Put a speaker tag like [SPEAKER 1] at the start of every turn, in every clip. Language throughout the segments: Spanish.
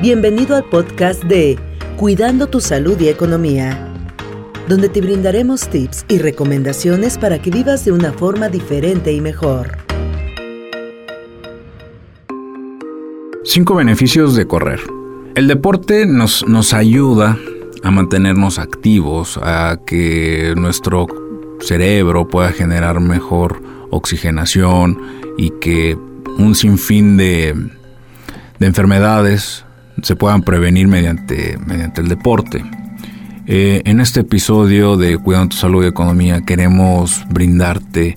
[SPEAKER 1] Bienvenido al podcast de Cuidando tu Salud y Economía, donde te brindaremos tips y recomendaciones para que vivas de una forma diferente y mejor.
[SPEAKER 2] Cinco beneficios de correr. El deporte nos, nos ayuda a mantenernos activos, a que nuestro cerebro pueda generar mejor oxigenación y que un sinfín de, de enfermedades se puedan prevenir mediante, mediante el deporte. Eh, en este episodio de Cuidando tu Salud y Economía queremos brindarte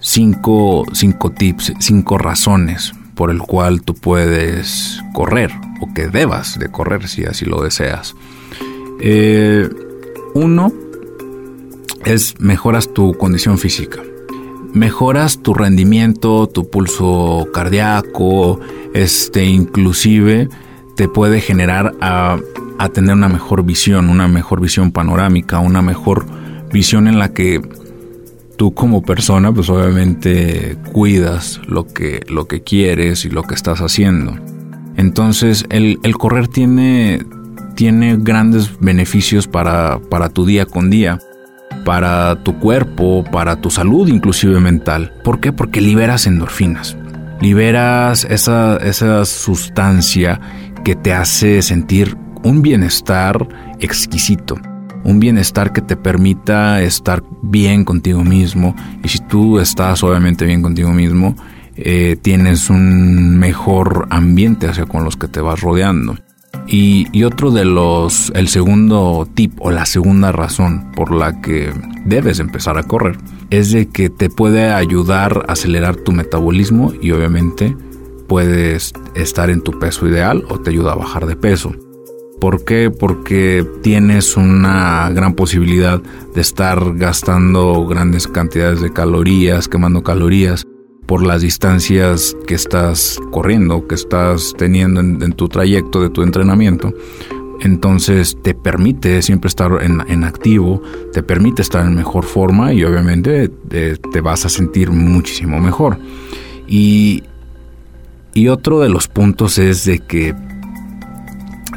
[SPEAKER 2] cinco, cinco tips, cinco razones por el cual tú puedes correr o que debas de correr si así lo deseas. Eh, uno es mejoras tu condición física. Mejoras tu rendimiento, tu pulso cardíaco, este inclusive te puede generar a, tener una mejor visión, una mejor visión panorámica, una mejor visión en la que tú como persona pues obviamente cuidas lo que, lo que quieres y lo que estás haciendo. Entonces el, correr tiene, tiene grandes beneficios para, para tu día con día para tu cuerpo, para tu salud inclusive mental. ¿Por qué? Porque liberas endorfinas. Liberas esa, esa sustancia que te hace sentir un bienestar exquisito, un bienestar que te permita estar bien contigo mismo y si tú estás obviamente bien contigo mismo, eh, tienes un mejor ambiente hacia con los que te vas rodeando. Y, y, otro de los, el segundo tip o la segunda razón por la que debes empezar a correr es de que te puede ayudar a acelerar tu metabolismo y obviamente puedes estar en tu peso ideal o te ayuda a bajar de peso. ¿Por qué? Porque tienes una gran posibilidad de estar gastando grandes cantidades de calorías, quemando calorías por las distancias que estás corriendo, que estás teniendo en, tu trayecto de tu entrenamiento. Entonces te permite siempre estar en, activo, te permite estar en mejor forma y obviamente te, te vas a sentir muchísimo mejor. Y y otro de los puntos es de que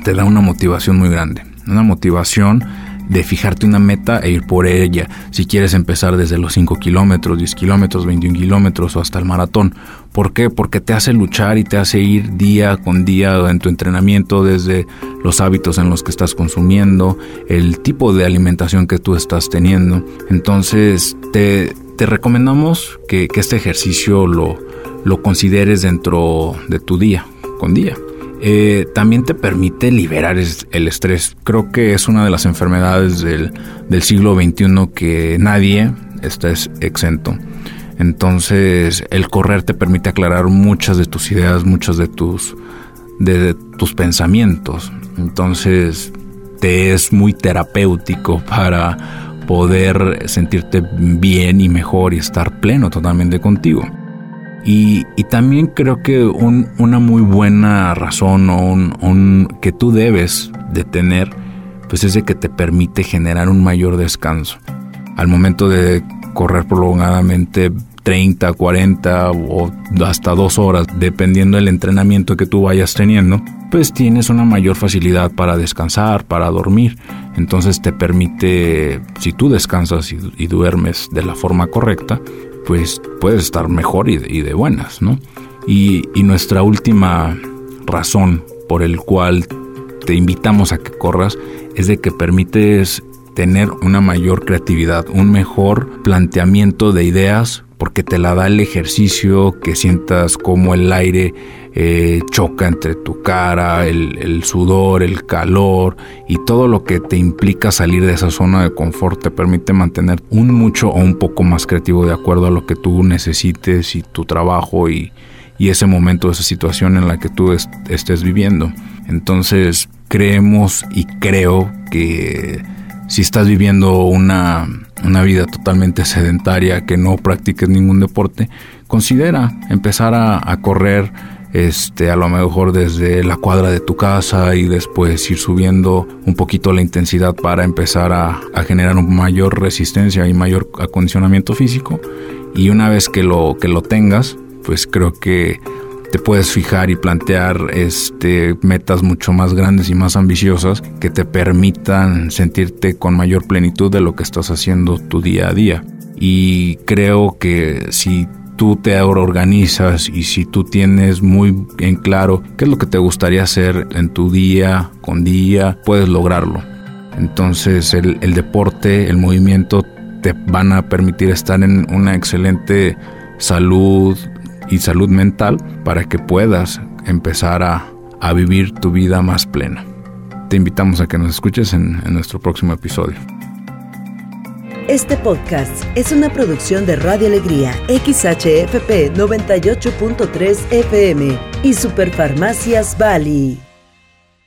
[SPEAKER 2] te da una motivación muy grande, una motivación de fijarte una meta e ir por ella. Si quieres empezar desde los 5 kilómetros, 10 kilómetros, 21 kilómetros o hasta el maratón. ¿Por qué? Porque te hace luchar y te hace ir día con día en tu entrenamiento desde los hábitos en los que estás consumiendo, el tipo de alimentación que tú estás teniendo. Entonces te, recomendamos que este ejercicio lo, lo consideres dentro de tu día con día. Eh, también te permite liberar el estrés. Creo que es una de las enfermedades del, siglo XXI que nadie está exento. Entonces, el correr te permite aclarar muchas de tus ideas, muchos de tus, de tus pensamientos. Entonces, te es muy terapéutico para poder sentirte bien y mejor y estar pleno totalmente contigo. Y, también creo que una muy buena razón o un, que tú debes de tener, pues es de que te permite generar un mayor descanso. Al momento de correr prolongadamente 30, 40 o hasta dos horas, dependiendo del entrenamiento que tú vayas teniendo, pues tienes una mayor facilidad para descansar, para dormir. Entonces te permite, si tú descansas y duermes de la forma correcta, pues puedes estar mejor y de, buenas, ¿no? Y, nuestra última razón por el cual te invitamos a que corras es de que permites tener una mayor creatividad, un mejor planteamiento de ideas, porque te la da el ejercicio, que sientas como el aire eh, choca entre tu cara, el, sudor, el calor y todo lo que te implica salir de esa zona de confort te permite mantener un mucho o un poco más creativo de acuerdo a lo que tú necesites y tu trabajo y, ese momento, esa situación en la que tú estés viviendo. Entonces creemos y creo que si estás viviendo una, vida totalmente sedentaria, que no practiques ningún deporte, considera empezar a correr este, a lo mejor desde la cuadra de tu casa y después ir subiendo un poquito la intensidad para empezar a, generar una mayor resistencia y mayor acondicionamiento físico. Y una vez que lo, que lo tengas, pues creo que te puedes fijar y plantear este, metas mucho más grandes y más ambiciosas que te permitan sentirte con mayor plenitud de lo que estás haciendo tu día a día. Y creo que si tú te organizas y si tú tienes muy en claro qué es lo que te gustaría hacer en tu día con día, puedes lograrlo. Entonces el, el deporte, el movimiento te van a permitir estar en una excelente salud y salud mental para que puedas empezar a, a vivir tu vida más plena. Te invitamos a que nos escuches en, nuestro próximo episodio.
[SPEAKER 1] Este podcast es una producción de Radio Alegría, XHFP 98.3 FM y Superfarmacias Bali.